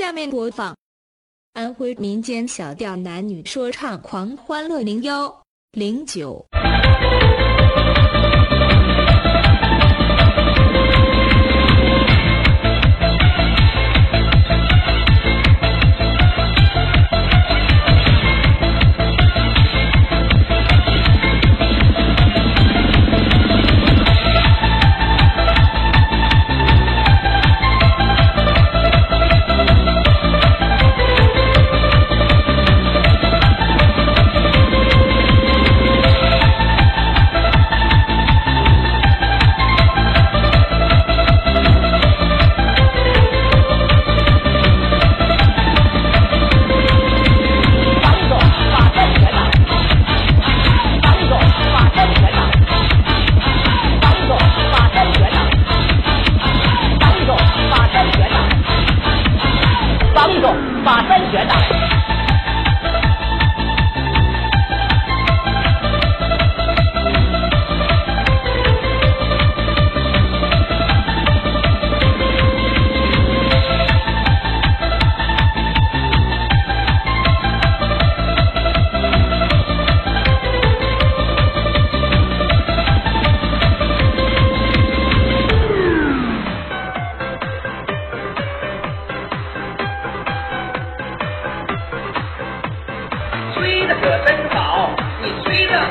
下面播放安徽民间小调男女说唱狂欢乐零幺零九。觉得。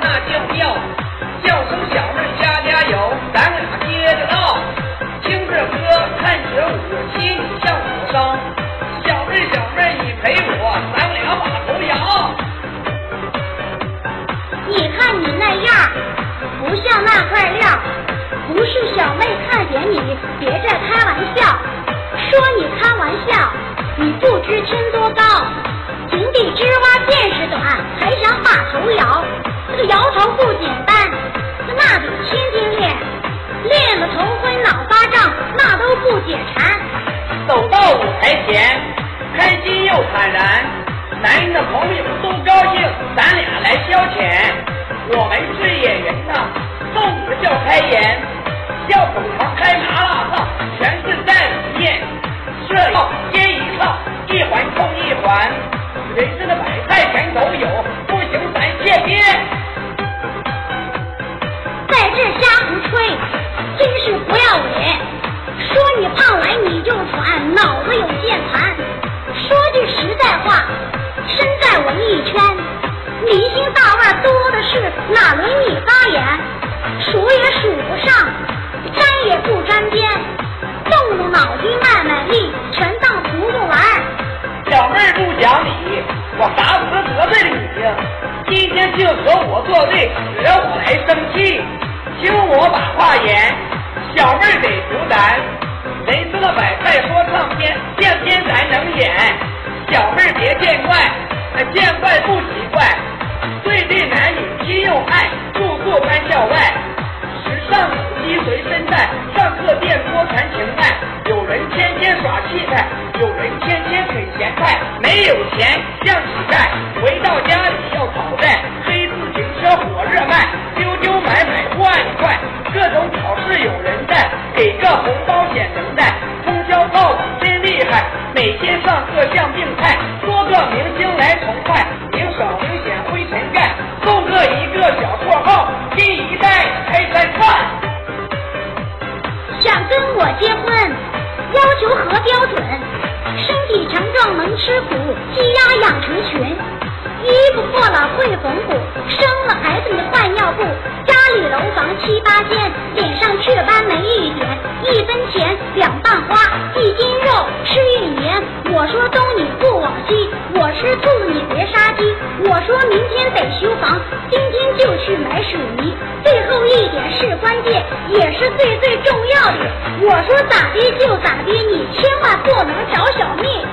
那叫叫，叫声小妹儿加加油，咱俩接着唠，听着歌看着舞，心里像火烧。小妹小妹你陪我，咱俩把头摇。你看你那样，不像那块料，不是小妹看扁你，别再开玩笑。说你开玩笑，你不知天多高，井底之蛙见识短，还想。摇头不简单，那得天天练，练了头昏脑发胀，那都不解馋。走到舞台前，开心又坦然，男人的朋友都高兴，咱俩来消遣。我们是演员呐，动词叫开演，笑口常脑子有键盘。说句实在话，身在文艺圈，明星大腕多的是，哪轮你发言？数也数不上，沾也不沾边，动动脑筋卖卖力，全当图图玩。小妹不讲理，我啥时得罪了你呀？今天竟和我作对，惹我来生气。听我把话言，小妹儿得服咱。天啃咸菜。没有钱像乞丐，回到家里要讨债。黑自行车火热卖，丢丢买买不爱快。各种考试有人带，给个红包显能耐。通宵套子真厉害，每天上课像病态。多个明星来崇拜，明省明显灰尘盖。送个一个小绰号，新一代开山串。想跟我结婚，要求何标准？吃苦，鸡鸭养成群。衣服破了会缝补，生了孩子你换尿布。家里楼房七八间，脸上雀斑没一点，一分钱两瓣花，一斤肉吃一年。我说东你不往西，我吃兔子你别杀鸡。我说明天得修房，今天就去买水泥。最后一点是关键，也是最最重要的。我说咋的就咋的，你千万不能找小命。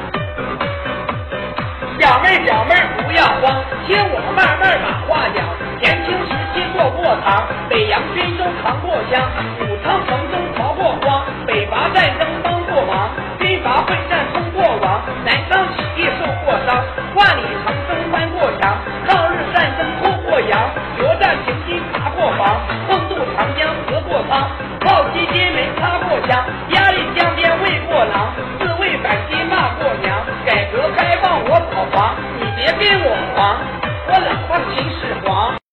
慢慢把话讲。年轻时期做过堂，北洋军中扛过枪，武昌城中逃过荒，北伐战争帮过忙，军阀混战通过王，南昌起义受过伤，万里长征翻过墙，抗日战争脱过洋，决战平津爬过防，横渡长江隔过仓，炮击金门擦过枪，压力江边喂过狼，我老婆心是慌。